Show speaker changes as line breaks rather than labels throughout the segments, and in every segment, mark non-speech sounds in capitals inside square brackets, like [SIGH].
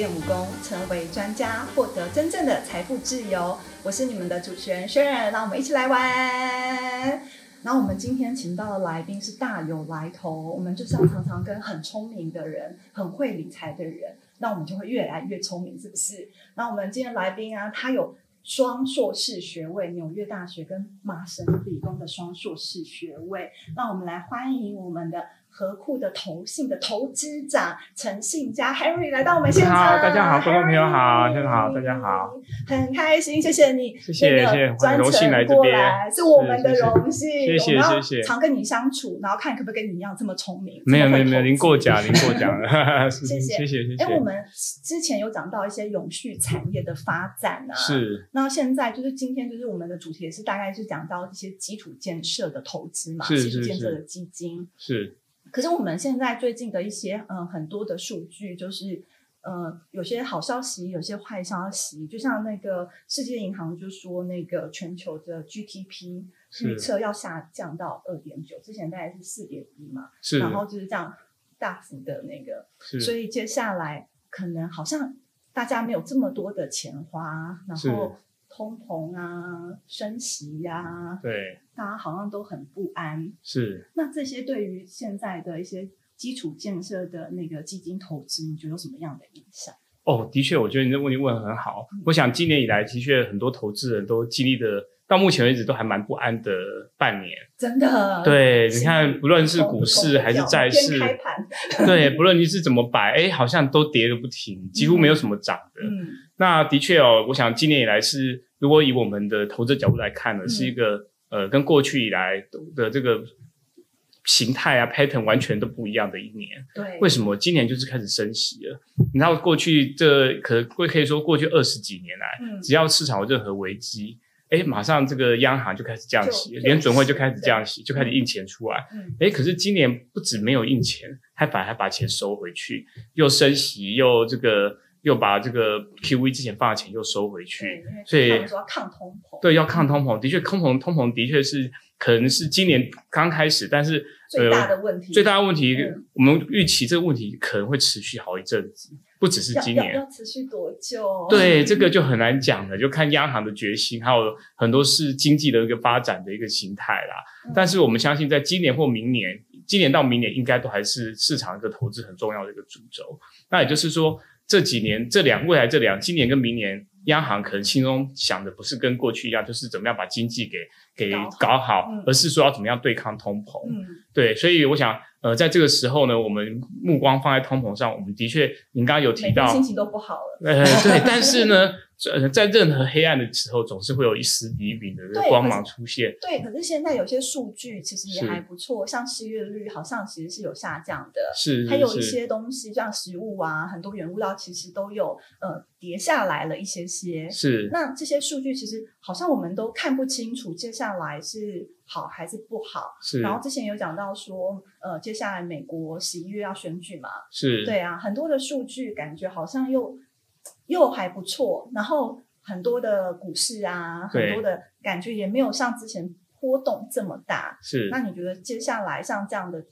练武功，成为专家，获得真正的财富自由。我是你们的主持人 Sharon，让我们一起来玩。那我们今天请到的来宾是大有来头，我们就是要常常跟很聪明的人、很会理财的人，那我们就会越来越聪明，是不是？那我们今天来宾啊，他有双硕士学位，纽约大学跟麻省理工的双硕士学位。那我们来欢迎我们的。和库的投信的投资长陈信佳。Harry 来到我们现场。
好，大家好，观众朋友好，大家好，大家好，
很开心，谢谢你，
谢谢谢谢，很荣幸来这边，
是我们的荣幸，
谢谢谢谢，
常跟你相处，然后看可不可以跟你一样这么聪明。
没有没有没有，您过奖 [LAUGHS] 您过奖了，[LAUGHS] 谢谢。谢谢谢谢。
哎，我们之前有讲到一些永续产业的发展啊，
是，
那现在就是今天就是我们的主题也是大概是讲到一些基础建设的投资嘛，
基
础建设的基金。
是。
可是我们现在最近的一些嗯很多的数据，就是呃有些好消息，有些坏消息。就像那个世界银行就说，那个全球的 GDP 预测要下降到二点九，之前大概是四点一嘛，然后就是这样大幅的那个，所以接下来可能好像大家没有这么多的钱花，然后。通膨啊，升息呀，
对，
大家好像都很不安。
是，
那这些对于现在的一些基础建设的那个基金投资，你觉得有什么样的影响？
哦，的确，我觉得你这问题问的很好。我想今年以来，的确很多投资人都经历的，到目前为止都还蛮不安的半年。
真的，
对，你看，不论是股市还是债市，[LAUGHS] 对，不论你是怎么摆，哎，好像都跌个不停，几乎没有什么涨的。嗯。那的确哦，我想今年以来是，如果以我们的投资角度来看呢，是一个呃，跟过去以来的这个形态啊 pattern 完全都不一样的一年。
对，
为什么今年就是开始升息了？你知道过去这可会可以说过去二十几年来，只要市场有任何危机，哎，马上这个央行就开始降息，联准会就开始降息，就开始印钱出来。哎，可是今年不止没有印钱，还反而把钱收回去，又升息又这个。又把这个 QV 之前放的钱又收回去，所以
说要抗通膨。
对，要抗通膨，的确，通膨通膨的确是可能是今年刚开始，但是
最大的问题，
最大的问题，我们预期这个问题可能会持续好一阵子，不只是今年。
要持续多久？
对，这个就很难讲了，就看央行的决心，还有很多是经济的一个发展的一个形态啦。但是我们相信，在今年或明年，今年到明年应该都还是市场一个投资很重要的一个主轴。那也就是说。这几年，这两未来这两，今年跟明年，央行可能心中想的不是跟过去一样，就是怎么样把经济给给搞好，而是说要怎么样对抗通膨。对，所以我想，呃，在这个时候呢，我们目光放在通膨上，我们的确，您刚刚有提到，
心情都不好了。
呃，对，但是呢。呃，在任何黑暗的时候，总是会有一丝黎明的光芒出现。
对，可是现在有些数据其实也还不错，像失业率好像其实是有下降的。
是，
还有一些东西，像食物啊，很多原物料其实都有呃跌下来了一些些。
是，
那这些数据其实好像我们都看不清楚，接下来是好还是不好。
是。
然后之前有讲到说，呃，接下来美国十一月要选举嘛？
是。
对啊，很多的数据感觉好像又。又还不错，然后很多的股市啊，很多的感觉也没有像之前波动这么大。
是，
那你觉得接下来像这样的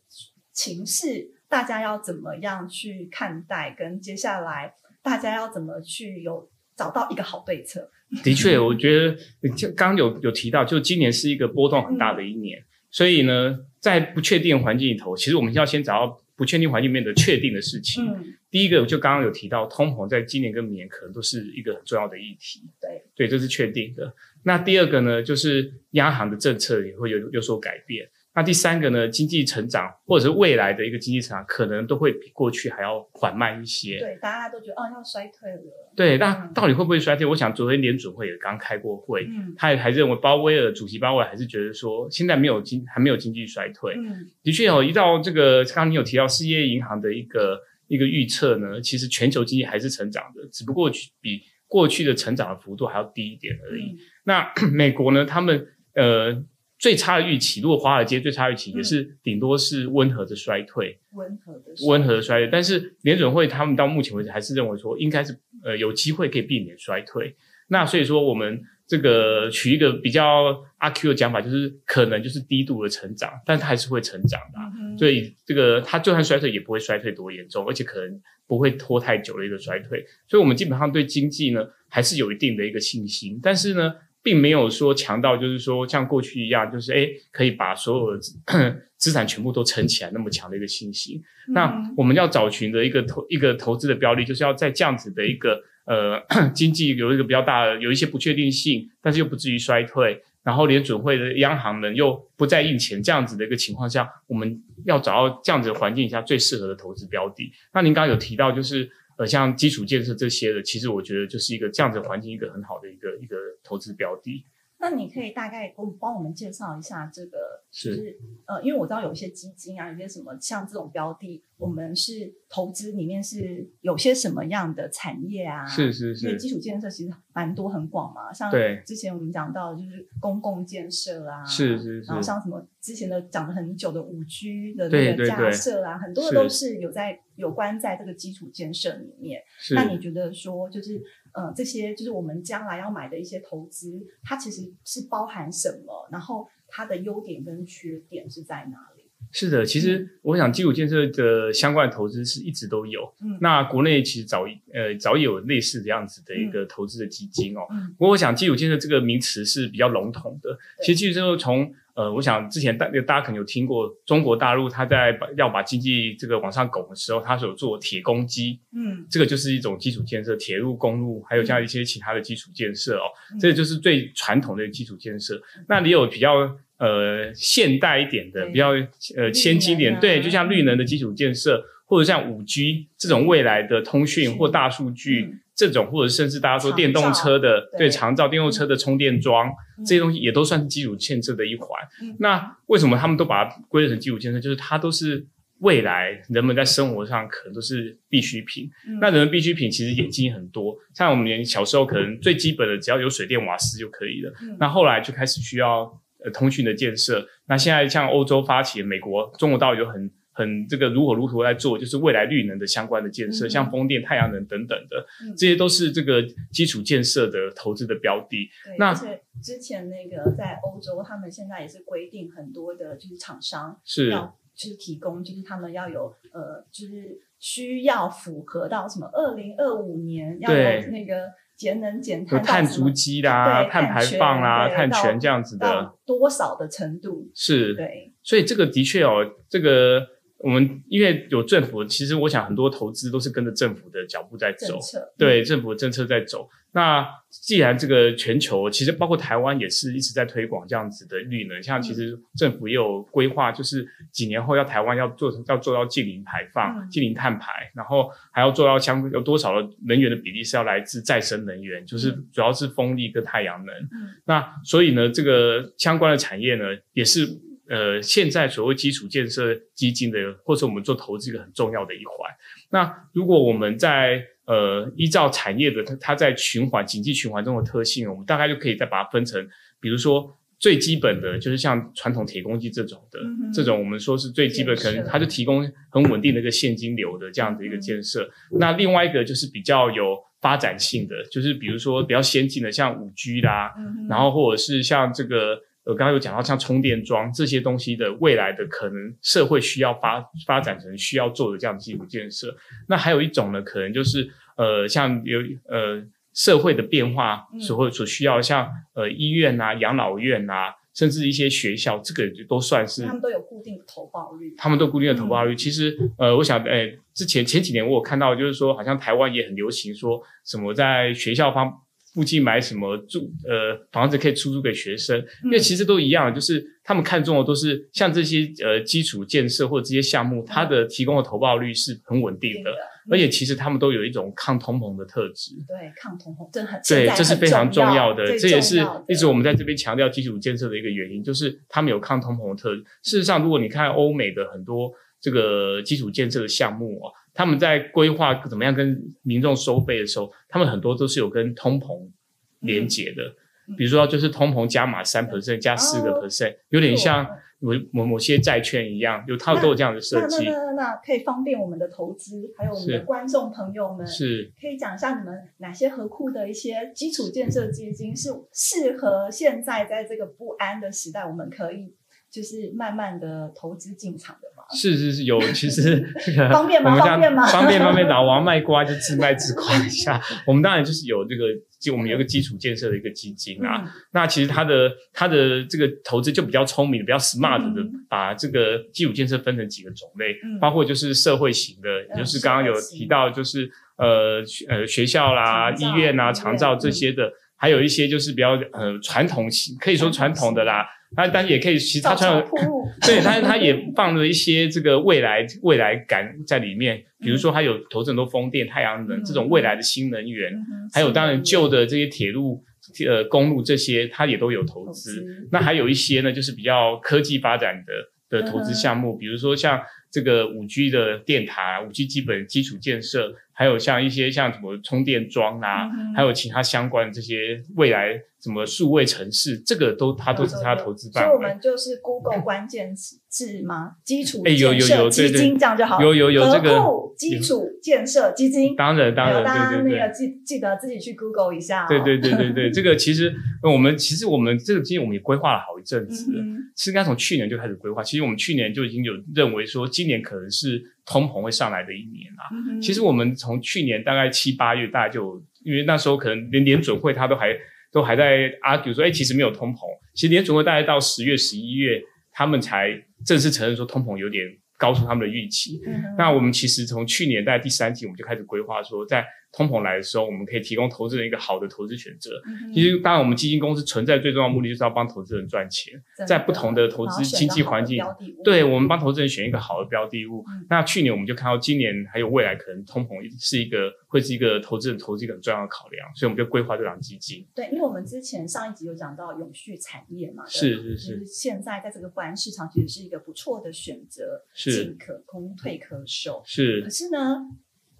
情势，大家要怎么样去看待？跟接下来大家要怎么去有找到一个好对策？[LAUGHS]
的确，我觉得就刚刚有有提到，就今年是一个波动很大的一年，所以呢，在不确定环境里头，其实我们要先找到。不确定环境面的确定的事情，第一个就刚刚有提到，通膨在今年跟明年可能都是一个很重要的议题。
对，
对，这是确定的。那第二个呢，就是央行的政策也会有有所改变。那第三个呢？经济成长或者是未来的一个经济成长，可能都会比过去还要缓慢一些。
对，大家都觉得哦要衰退了。
对，那到底会不会衰退？我想昨天联准会也刚开过会，嗯，他也还认为鲍威尔主席鲍威尔还是觉得说，现在没有经还没有经济衰退。嗯，的确哦，一到这个刚刚你有提到世界银行的一个一个预测呢，其实全球经济还是成长的，只不过比过去的成长的幅度还要低一点而已。那 [CLEARS THROAT] 美国呢？他们呃。最差的预期，如果华尔街最差预期也是顶多是温和的衰退，
温和的
温和的衰退。但是联准会他们到目前为止还是认为说应该是呃有机会可以避免衰退。那所以说我们这个取一个比较阿 Q 的讲法，就是可能就是低度的成长，但它还是会成长的。
嗯
所以这个它就算衰退也不会衰退多严重，而且可能不会拖太久的一个衰退。所以我们基本上对经济呢还是有一定的一个信心，但是呢，并没有说强到就是说像过去一样，就是诶可以把所有的资 [CLEARS THROAT] 资产全部都撑起来那么强的一个信心。那我们要找寻的一个投一个投资的标的，就是要在这样子的一个呃 [CLEARS THROAT] 经济有一个比较大的有一些不确定性，但是又不至于衰退，然后连准会的央行们又不再印钱这样子的一个情况下，我们要找到这样子的环境下最适合的投资标的。那您刚刚有提到就是。呃，像基础建设这些的，其实我觉得就是一个这样子的环境，一个很好的一个一个投资标的。
那你可以大概给我帮我们介绍一下这个，
是
就是呃，因为我知道有一些基金啊，有些什么像这种标的，我们是投资里面是有些什么样的产业啊？
是是是，
因为基础建设其实蛮多很广嘛，像
对
之前我们讲到就是公共建设啊，
是是是
然后像什么之前的讲了很久的五 G 的那个架
对对对
设啊，很多的都是有在有关在这个基础建设里面。
是
那你觉得说，就是呃，这些就是我们将来要买的一些投资，它其实是包含什么？然后它的优点跟缺点是在哪里？
是的，其实我想基础建设的相关的投资是一直都有。
嗯
那国内其实早呃早已有类似这样子的一个投资的基金哦。
嗯
不过我想基础建设这个名词是比较笼统的。其实基础建设从呃，我想之前大大家可能有听过中国大陆它在把要把经济这个往上拱的时候，它所做铁公鸡，
嗯。
这个就是一种基础建设，铁路、公路，还有像一些其他的基础建设哦，
嗯。
这就是最传统的基础建设。那你有比较呃现代一点的，比较呃先进一点，
啊
对，就像绿能的基础建设，或者像五 G 这种未来的通讯或大数据
嗯
这种，或者甚至大家说电动车的
照对
对长照电动车的充电桩
嗯
这些东西，也都算是基础建设的一环
嗯。
那为什么他们都把它归类成基础建设？就是它都是。未来人们在生活上可能都是必需品，
嗯
那人们必需品其实眼睛很多，像我们连小时候可能最基本的只要有水电瓦斯就可以了。
嗯
那后来就开始需要呃通讯的建设。那现在像欧洲发起，美国、中国大陆有很很这个如火如荼在做，就是未来绿能的相关的建设，
嗯
像风电、太阳能等等的，
嗯
这些都是这个基础建设的投资的标的。
对，
那
而且之前那个在欧洲，他们现在也是规定很多的，就是厂商
是
要就是提供，就是他们要有呃，就是需要符合到什么二零二五年要有那个节能减
有
碳
碳足迹啦、
对
碳排放啦、碳权这样子的，
多少的程度？
是。
对，
所以这个的确哦，这个我们因为有政府，其实我想很多投资都是跟着政府的脚步在走对政府的政策在走。那既然这个全球其实包括台湾也是一直在推广这样子的绿能，像其实政府也有规划，就是几年后要台湾要做要做到净零排放、
嗯。
净零碳排，然后还要做到相有多少的能源的比例是要来自再生能源，就是
嗯。
主要是风力跟太阳能。
嗯。
那所以呢，这个相关的产业呢，也是呃现在所谓基础建设基金的，或者我们做投资一个很重要的一环。那如果我们在呃依照产业的它它在循环经济循环中的特性，我们大概就可以再把它分成，比如说。最基本的就是像传统铁公鸡这种的，
嗯
这种我们说是最基本，可能它就提供很稳定的一个现金流的这样的一个建设。那另外一个就是比较有发展性的，就是比如说比较先进的，像五 G 啦，
嗯
然后或者是像这个，我刚刚有讲到像充电桩这些东西的未来的可能社会需要发发展成需要做的这样的基础建设。那还有一种呢，可能就是呃，像有呃社会的变化
嗯
所会所需要，像呃医院啊、养老院啊，甚至一些学校，这个都算是
他们都有固定的投报率，
他们都固定的投报率。其实，呃，我想，哎，之前前几年我有看到，就是说，好像台湾也很流行说什么在学校方附近买什么住呃房子可以出租给学生，因为其实都一样，就是他们看中的都是像这些呃基础建设或者这些项目，它的提供的投报率是很稳定的，而且其实他们都有一种抗通膨的特质。
对抗通膨，这很
对，这是非常重要的，这也是一直我们在这边强调基础建设的一个原因，就是他们有抗通膨的特质。事实上，如果你看欧美的很多这个基础建设的项目哦，他们在规划怎么样跟民众收费的时候，他们很多都是有跟通膨连结的。
嗯
比如说，就是通膨加码三 percent 加四个
哦
percent，有点像某某某些债券一样，有它都有这样的设计
那那。那那那可以方便我们的投资，还有我们的观众朋友们，
是
可以讲一下你们哪些合库的一些基础建设基金是适合现在在这个不安的时代，我们可以就是慢慢的投资进场的嘛？
是是是有，其实 [LAUGHS] 这个
方便吗方便吗
方便方便，老王卖瓜就自卖自夸一下。我们当然就是有这个，就我们有一个基础建设的一个基金啊。
嗯
那其实它的它的这个投资就比较聪明，比较 smart 的
嗯，
把这个基础建设分成几个种类，
嗯
包括就是社会型的，也就是刚刚有提到，就是呃学呃学校啦、医院啊、长照这些的，还有一一些就是比较呃传统型，可以说传统的啦。那但是也可以，其实它传统
造桥铺路，[LAUGHS]
对，但是它也放了一些这个未来未来感在里面，比如说它有投资很多风电、太阳能
嗯
这种未来的新能源，
嗯
还有当然旧的这些铁路、呃公路这些，它也都有投。资那还有一些呢，就是比较科技发展的的投资项目，比如说像这个五 G 的电塔、五 G 基本基础建设，还有像一些像什么充电桩啊，
嗯
还有其他相关的这些未来什么数位城市，这个都它都是它的投资
所以我
范围。
们就是 Google 关键字吗？基础
哎有有
建设基金这样就好了。
有有有这个
基础建设基金。
当然当然，
还有大家
对对对
那个。记记得自己去 Google 一下、哦。
对对对对对，[LAUGHS] 这个其实呃我们其实我们这个基金我们也规划了好一阵子了，
嗯哼，
是应该从去年就开始规划。其实我们去年就已经有认为说，今年可能是通膨会上来的一年啊。
嗯
其实我们从去年大概七八月，大概就因为那时候可能连联准会他都还都还在 argue 说，哎，其实没有通膨。其实联准会大概到十月、十一月，他们才正式承认说通膨有点高出他们的预期。
嗯
那我们其实从去年大概第三季，我们就开始规划说，在通膨来的时候，我们可以提供投资人一个好的投资选择。
嗯
其实，当然，我们基金公司存在最重要的目的就是要帮投资人赚钱。在不同的投资经济环境对我们帮投资人选一个好的标的物。
嗯
那去年我们就看到，今年还有未来可能通膨是一个会是一个投资人投资一个很重要的考量，所以我们就规划这档基金。
对，因为我们之前上一集有讲到永续产业嘛，
是是
是是现在在这个不安市场其实是一个不错的选择，
是
进可攻，退可守。
是
可是呢，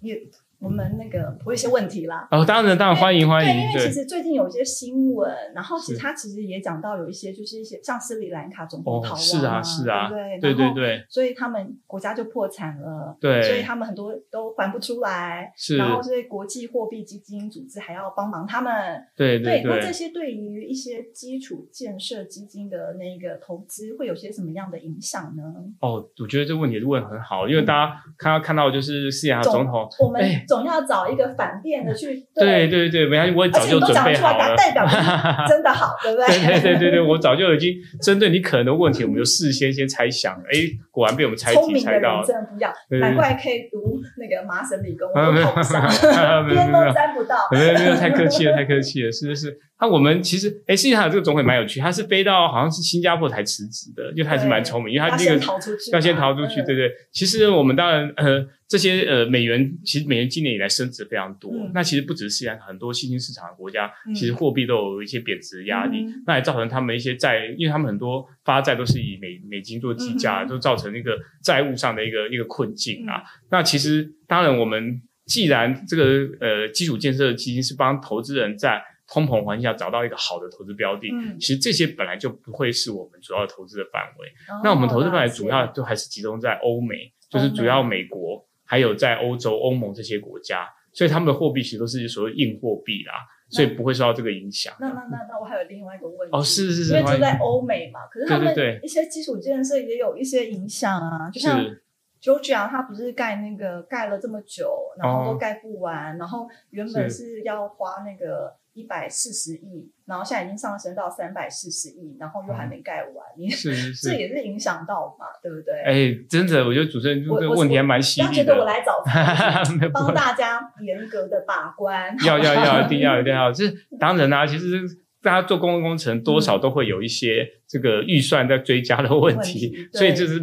也我们那个我有一些问题啦。
哦，当然当然欢迎欢迎
对，因，为其实最近有一些新闻，然后其实他其实也讲到有一些就是一些像斯里兰卡总统
哦
逃亡、
是啊是啊
对对？
对
所以他们国家就破产了，
对
所以他们很多都还不出来，
是
然后所以国际货币基金组织还要帮忙他们。
对对
那这。些对于一些基础建设基金的那个投资会有些什么样的影响呢？
哦，我觉得这个问题问得很好，因为大家看到看到就是斯里兰卡总统，
我们
哎
总要找一个反面的去
对对对，没关系，我早就准备好了。
代表你真的好，对不对？[LAUGHS]
对对对对对，我早就已经针对你可能的问题，我们就事先先猜想了，哎，果然被我们猜题
聪明的人
猜到了。
真的不要，
对对
难怪可以读那个麻省理工，
没有没有
我都上 [LAUGHS]
没有，没有
边
没有
都沾不到。
没有没有，太客气了，太客气了，是是是。那我们其实，哎，实际上这个总统也蛮有趣，他是飞到好像是新加坡才辞职的，因为他还是蛮聪明，因为他那个要先逃出去，
嗯
对对。其实我们当然呃这些呃美元，其实美元今年以来升值非常多。
嗯。
那其实不只是西安，很多新兴市场的国家，
嗯。
其实货币都有一些贬值的压力，
嗯。
那也造成他们一些债，因为他们很多发债都是以美美金做计价，
嗯
都造成一个债务上的一个一个困境啊。
嗯。
那其实当然我们既然这个呃基础建设基金是帮投资人在通膨环境下找到一个好的投资标的，
嗯。
其实这些本来就不会是我们主要投资的范围。
哦
那我们投资范围主要就还是集中在欧美，就是主要美国，还有在欧洲、欧盟这些国家，所以他们的货币其实都是所谓硬货币啦，所以不会受到这个影响。
那那那那我还有另外一个问题
哦，是是是，
因为就在欧美嘛，可是他们一些基础建设也有一些影响啊，就像
是。
Georgia 它不是盖那个盖了这么久，然后
哦。
都盖不完，然后原本是要花那个一百四十亿，然后现在已经上升到三百四十亿，然后又还没盖完，你
是是是，[LAUGHS]
这也是影响到嘛，对不对？
哎，真的，我觉得主持人这个问题还蛮犀利
不要觉得我。来找 [LAUGHS] 帮大家严格的把关，
要要要，[LAUGHS] 一定要一定要，就是当然啦、其实大家做公共工程多少都会有一些这个预算在追加的问题，[LAUGHS] 所以就是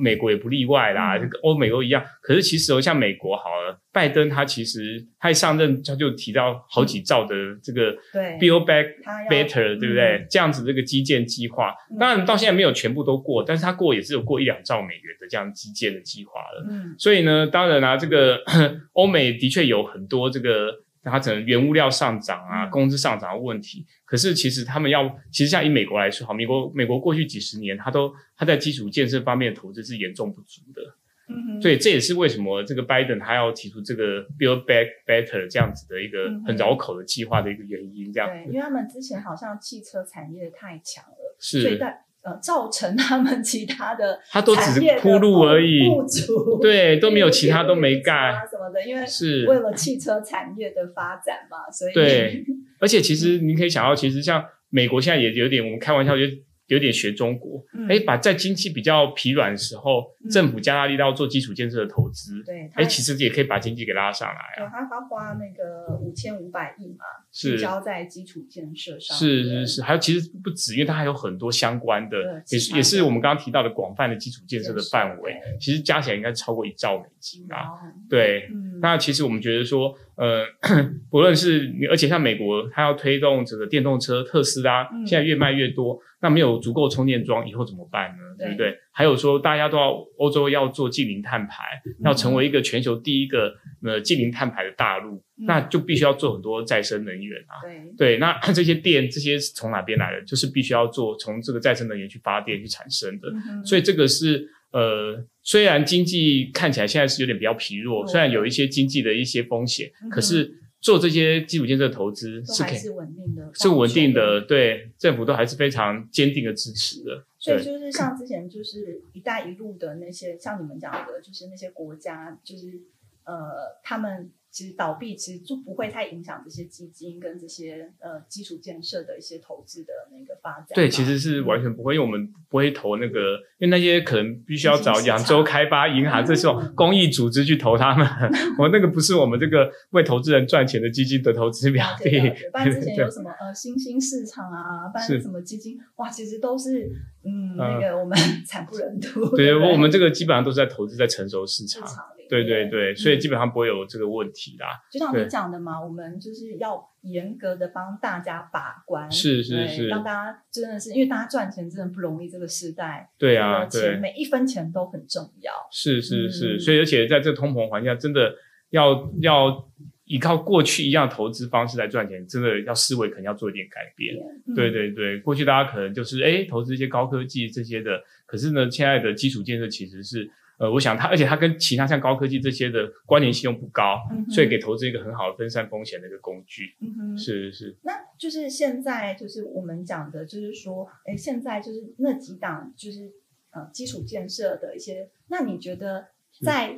美国也不例外啦，
嗯
这个欧美都一样。可是其实哦，像美国好了，拜登他其实他一上任他就提到好几兆的这个
对
Build Back Better，对不对？这样子这个基建计划，
嗯
当然到现在没有全部都过，但是他过也是有过一两兆美元的这样基建的计划了。
嗯
所以呢，当然啦、这个 [COUGHS] 欧美的确有很多这个那它可能原物料上涨啊，
嗯
工资上涨的问题。可是其实他们要，其实像以美国来说，好，美国美国过去几十年，它都它在基础建设方面的投资是严重不足的。
嗯哼，
所以这也是为什么这个拜登他要提出这个 Build Back Better 这样子的一个很绕口的计划的一个原因。这样
对，因为他们之前好像汽车产业太强了，是所以呃造成他们其他的 [LAUGHS]
他都只是铺路而已。
不足，
对，都没有其他都没
啊
干。
什么的，因为
是，
为了汽车产业的发展嘛，所以
对，[LAUGHS] 而且其实你可以想到，其实像美国现在也有点，我们开玩笑就有点学中国，
嗯。
哎、把在经济比较疲软的时候，
嗯。
政府加大力道做基础建设的投资，
对，他
哎、其实也可以把经济给拉上来啊。
对他他花那个五千五百亿嘛，
是。
交在基础建设上，
是是是，还有其实不止，因为它还有很多相关的，也也是我们刚刚提到的广泛的基础建设的范围其实加起来应该超过一兆美金啊。
哦。
对，
嗯，
那其实我们觉得说，呃，[CLEARS THROAT] 不论是而且像美国，它要推动这个电动车，特斯拉
嗯
现在越卖越多，那没有足够充电桩，以后怎么办呢？
对
对不对？还有说，大家都要欧洲要做近零碳排，要成为一个全球第一个呃近零碳排的大陆，
嗯
那就必须要做很多再生能源啊。
对，
对，那 [CLEARS THROAT] 这些电这些是从哪边来的？就是必须要做从这个再生能源去发电去产生的。
嗯
所以这个是呃，虽然经济看起来现在是有点比较疲弱，
对
虽然有一些经济的一些风险，
嗯
可是做这些基础建设投资是可以
还是稳定的，
是稳定的，。对政府都还是非常坚定的支持的。
所以就是像之前就是“一带一路”的那些，像你们讲的，就是那些国家，就是呃，他们其实倒闭，其实就不会太影响这些基金跟这些呃基础建设的一些投资的那个发展嘛。
对，其实是完全不会，因为我们不会投那个，因为那些可能必须要找扬州开发银行这种 [LAUGHS] 公益组织去投他们，[LAUGHS] 我那个不是我们这个为投资人赚钱的基金的投资标
了
的。
不然之前有什么呃新兴市场啊，不然什么基金，哇，其实都是嗯
嗯
那个我们 [LAUGHS] 惨不忍睹。
对，
不
我们这个基本上都是在投资在成熟市场。对对对，所以
嗯
基本上不会有这个问题啦。
就像你讲的嘛，我们就是要严格的帮大家把关，
是是
对
是
让大家真的是因为大家赚钱真的不容易，这个时代，
对啊，对，
每一分钱都很重要。
是是是，
嗯
所以而且在这个通膨环境下，真的要要依靠过去一样投资方式来赚钱，真的要思维可能要做一点改变。
嗯
对对对，过去大家可能就是哎投资一些高科技这些的，可是呢，现在的基础建设其实是呃，我想它，而且它跟其他像高科技这些的关联性又不高，
嗯
所以给投资一个很好的分散风险的一个工具。
嗯哼，
是是
那就是现在就是我们讲的，就是说，哎，现在就是那几档就是呃基础建设的一些，那你觉得在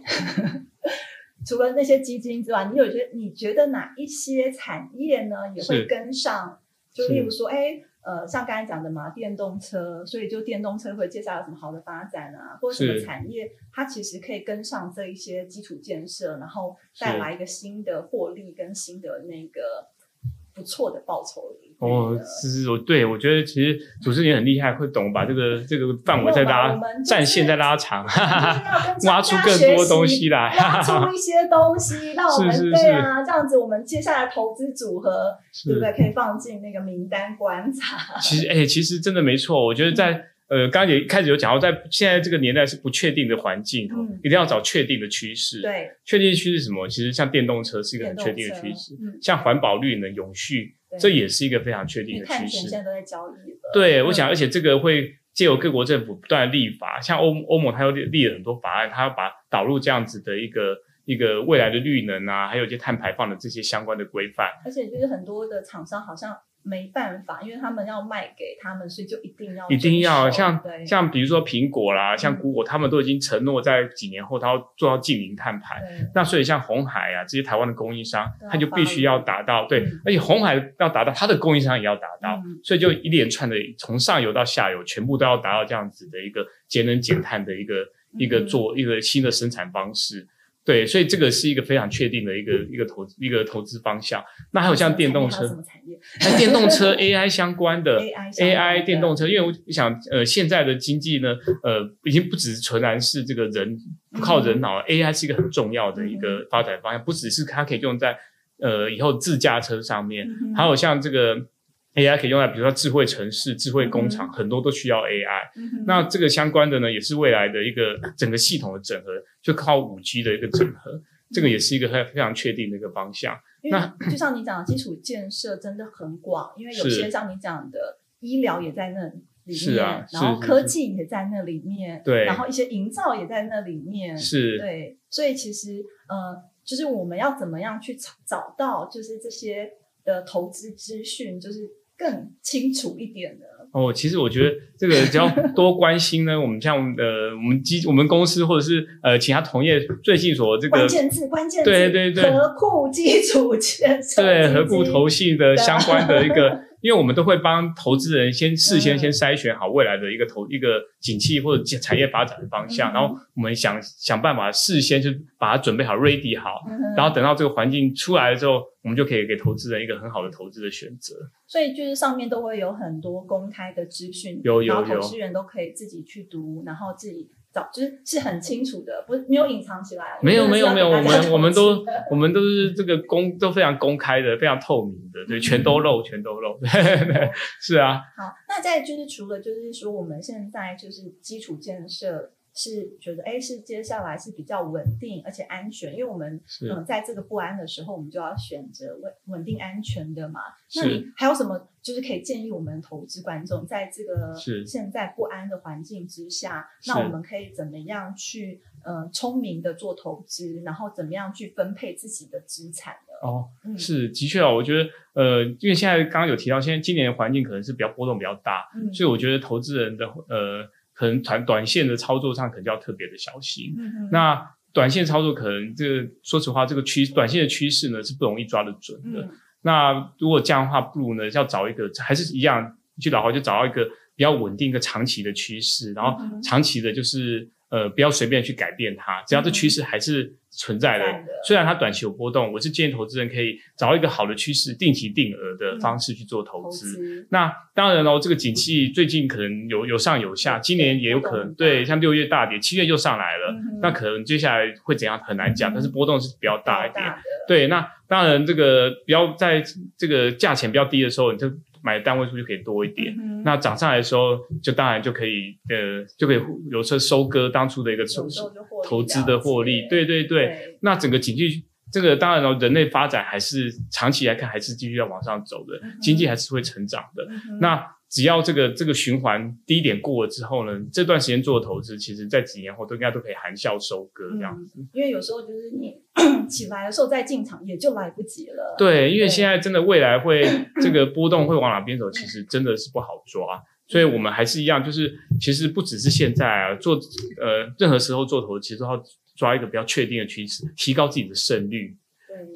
[LAUGHS] 除了那些基金之外，你有觉得你觉得哪一些产业呢也会跟上？就例如说，哎。呃，像刚才讲的嘛，电动车，所以就电动车会接下来有什么好的发展啊，或者什么产业，它其实可以跟上这一些基础建设，然后带来一个新的获利跟新的那个不错的报酬率。
哦，是是，我对我觉得其实主持人很厉害，会懂把这个这个范围再拉战线再拉长，哈哈挖出更多东西来
挖出一些东西，让我们对啊，这样子我们接下来投资组合，对不
是
对？可以放进那个名单观察。
其实，哎、其实真的没错。我觉得在呃，刚刚也一开始有讲到，在现在这个年代是不确定的环境，哦
嗯
一定要找确定的趋势。，
对，
确定趋势是什么？其实像电动车是一个很确定的趋势，
嗯，
像环保率呢、永续，
对
这也是一个非常确定的趋势
现。在都在交易了。
对，
嗯
我想，而且这个会借由各国政府不断立法，像欧欧盟，它有立了很多法案，它要把导入这样子的一个一个未来的绿能啊，还有一些碳排放的这些相关的规范。
而且就是很多的厂商好像没办法，因为他们要卖给他们，所以就一定要
一定要像像比如说苹果啦，像
嗯
Google，他们都已经承诺在几年后，他要做到近零碳排。那所以像红海啊这些台湾的供应商他就必须要达到对
嗯，
而且红海要达到，它的供应商也要达到，
嗯。
所以就一连串的从上游到下游，全部都要达到这样子的一个节能减碳的一个一个
嗯。
做一个新的生产方式。对，所以这个是一个非常确定的一个一个投资一个投资方向。那还有像电动车那电动车 [LAUGHS] AI 相关的
AI
AI
的
电动车，因为我想，呃，现在的经济呢，呃，已经不只是纯然是这个人不靠人脑了、a i 是一个很重要的一个发展方向，不只是它可以用在呃以后自驾车上面，
嗯
还有像这个 AI 可以用在比如说智慧城市、智慧工厂，
嗯
很多都需要 AI。
嗯
那这个相关的呢，也是未来的一个整个系统的整合，就靠五 G 的一个整合。这个也是一个非非常确定的一个方向。
那就像你讲的，基础建设真的很广，因为有些像你讲的医疗也在那里面，然后科技也在那里面，
对，
然后一些营造也在那里面，
是，
对，所以其实呃，就是我们要怎么样去找到，就是这些的投资资讯，就是更清楚一点的。
哦，其实我觉得这个只要多关心呢，[LAUGHS] 我们像呃，我们基我们公司或者是呃其他同业最近所这个
关键字关键字
对对对，
合库基础建设
对合库投信的相关的一个。因为我们都会帮投资人先事先先筛选好未来的一个投一个景气或者产业发展的方向，然后我们想想办法事先就把它准备好 ready 好，然后等到这个环境出来了之后，我们就可以给投资人一个很好的投资的选择。
所以就是上面都会有很多公开的资讯，
有有
有，投资人都可以自己去读，然后自己。早就是是很清楚的，不没有隐藏起来。
没有没有没有，我们我们都我们都是这个公都非常公开的，非常透明的，对，全都露，全都露。[LAUGHS] 是啊。
好，那在就是除了就是说我们现在就是基础建设。是觉得哎，是接下来是比较稳定而且安全，因为我们嗯在这个不安的时候，我们就要选择稳稳定安全的嘛。那你还有什么就是可以建议我们投资观众，在这个现在不安的环境之下，那我们可以怎么样去嗯聪明的做投资，然后怎么样去分配自己的资产呢？
哦，是的确啊，我觉得呃，因为现在刚刚有提到，现在今年的环境可能是比较波动比较大，所以我觉得投资人的呃。可能短短线的操作上，可能就要特别的小心。那短线操作可能这个，说实话，这个趋短线的趋势呢是不容易抓得准的。那如果这样的话，不如呢要找一个还是一样，去老话就找到一个比较稳定、一个长期的趋势，然后长期的就是呃不要随便去改变它，只要这趋势还是。存在的，虽然它短期有波动，我是建议投资人可以找一个好的趋势，定期定额的方式去做投资。那当然喽，这个景气最近可能有有上有下，今年也有可能对，像六月大跌，七月又上来了，那可能接下来会怎样很难讲，但是波动是比较大一点。对，那当然这个不要在这个价钱比较低的时候，你就。买单位数就可以多一点，那涨上来的时候，就当然就可以，呃，就可以有车收割当初的一个投投资的获利。对对对，那整个经济这个当然了，人类发展还是长期来看还是继续要往上走的，经济还是会成长的。那只要这个这个循环低点过了之后呢，这段时间做的投资，其实在几年后都应该都可以含笑收割这样子。
因为有时候就是你 [COUGHS] 起来的时候再进场也就来不及了。
对，因为现在真的未来会 [COUGHS] 这个波动会往哪边走，其实真的是不好抓。所以我们还是一样，就是其实不只是现在啊，做呃任何时候做投资，其实都要抓一个比较确定的趋势，提高自己的胜率。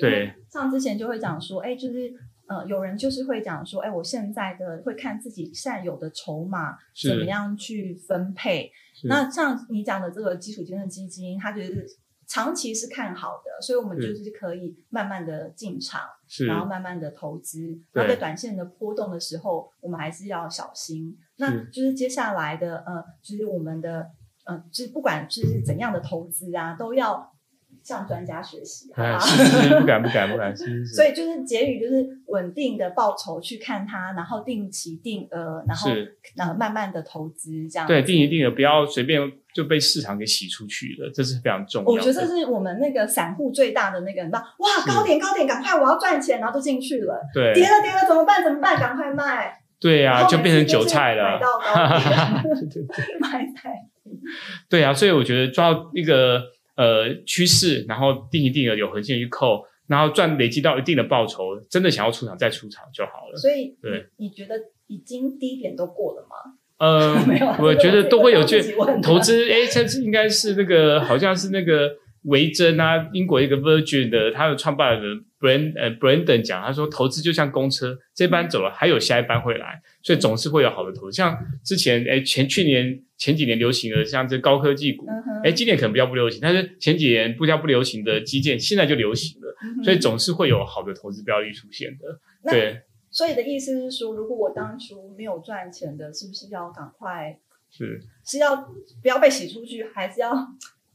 对，
上之前就会讲说，哎，就是。呃，有人就是会讲说，哎，我现在的会看自己现有的筹码怎么样去分配。那像你讲的这个基础建设基金，它就是长期是看好的，所以我们就是可以慢慢的进场，然后慢慢的投资。然后在短线的波动的时候，我们还是要小心。那就是接下来的，呃，就是我们的，呃，就是不管是怎样的投资啊，都要。向专家学习？
不敢不敢不敢，[LAUGHS]
所以就是结语，就是稳定的报酬去看它，然后定期定额，然后呃慢慢的投资这样。
对，定期定额不要随便就被市场给洗出去了，这是非常重要。
我觉得这是我们那个散户最大的那个？哇，高点高点，赶快我要赚钱，然后就进去了。
对，
跌了跌了怎么办？怎么办？赶快卖。
对呀，就变成韭菜了。
买到高点 [LAUGHS] [LAUGHS] 买菜。
对啊，所以我觉得抓一个。呃，趋势，然后定一定额有横线去扣，然后赚累积到一定的报酬，真的想要出场再出场就好了。
所以，对，你觉得已经低点都过了吗？
呃，[LAUGHS]
没有，
我觉得都会有券投资。哎，这次应该是那个，好像是那个维珍啊，英国一个 Virgin 的，他的创办人 Brand 呃 Brandon 讲，他说投资就像公车，这班走了，还有下一班会来，所以总是会有好的投资。像之前，哎，前去年。前几年流行的像这高科技股，哎，今年可能比较不流行，但是前几年不叫不流行的基建，现在就流行了，所以总是会有好的投资标的出现的。对，
所以的意思是说，如果我当初没有赚钱的，是不是要赶快
是
是要不要被洗出去，还是要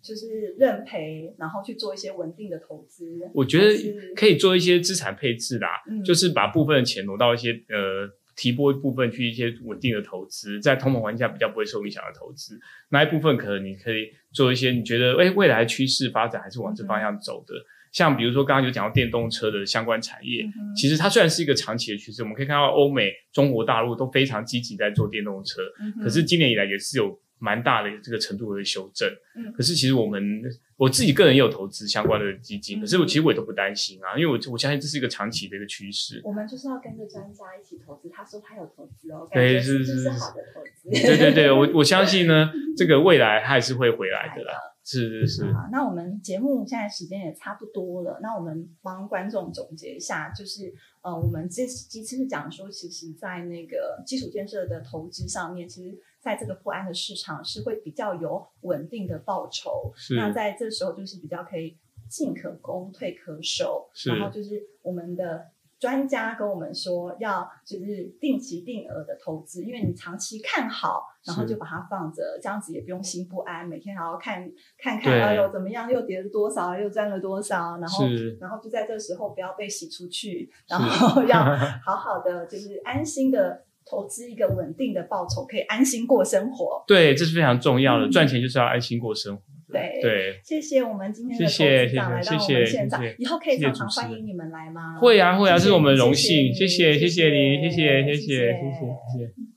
就是认赔，然后去做一些稳定的投资？
我觉得可以做一些资产配置啦，就是把部分的钱挪到一些呃。提拨一部分去一些稳定的投资，在通膨环境下比较不会受影响的投资，那一部分可能你可以做一些你觉得哎未来趋势发展还是往这方向走的。像比如说刚刚有讲到电动车的相关产业，
嗯
其实它虽然是一个长期的趋势，我们可以看到欧美、中国大陆都非常积极在做电动车，
嗯
可是今年以来也是有蛮大的这个程度的修正。
嗯
可是其实我们我自己个人也有投资相关的基金，
嗯
可是我其实我也都不担心啊，因为我我相信这是一个长期的一个趋势。
我们就是要跟着专家一起投资。他说他有投资哦，
对是是
是好的投资。
对对对，[LAUGHS] 我我相信呢，这个未来它还是会回来的啦。是是是，
好，那我们节目现在时间也差不多了，那我们帮观众总结一下，就是呃，我们这几次是讲说，其实，在那个基础建设的投资上面，其实在这个不安的市场是会比较有稳定的报酬。那在这时候就是比较可以进可攻，退可守，然后就是我们的。专家跟我们说，要就是定期定额的投资，因为你长期看好，然后就把它放着，这样子也不用心不安，每天还要看看看，
对
哎呦怎么样，又跌了多少，又赚了多少，然后然后就在这时候不要被洗出去，然后 [LAUGHS] 要 [LAUGHS] 好好的就是安心的投资一个稳定的报酬，可以安心过生活。
对，这是非常重要的。
嗯
赚钱就是要安心过生活。
对
对，
谢谢我们今天的投
谢谢
资长来到我
谢谢
们现场
谢谢，
以后可以常常欢迎你们来吗？
会啊会啊，
谢谢
这是我们
你
荣幸，
谢
谢谢
谢
谢谢你，谢谢谢谢
谢谢
谢谢谢谢。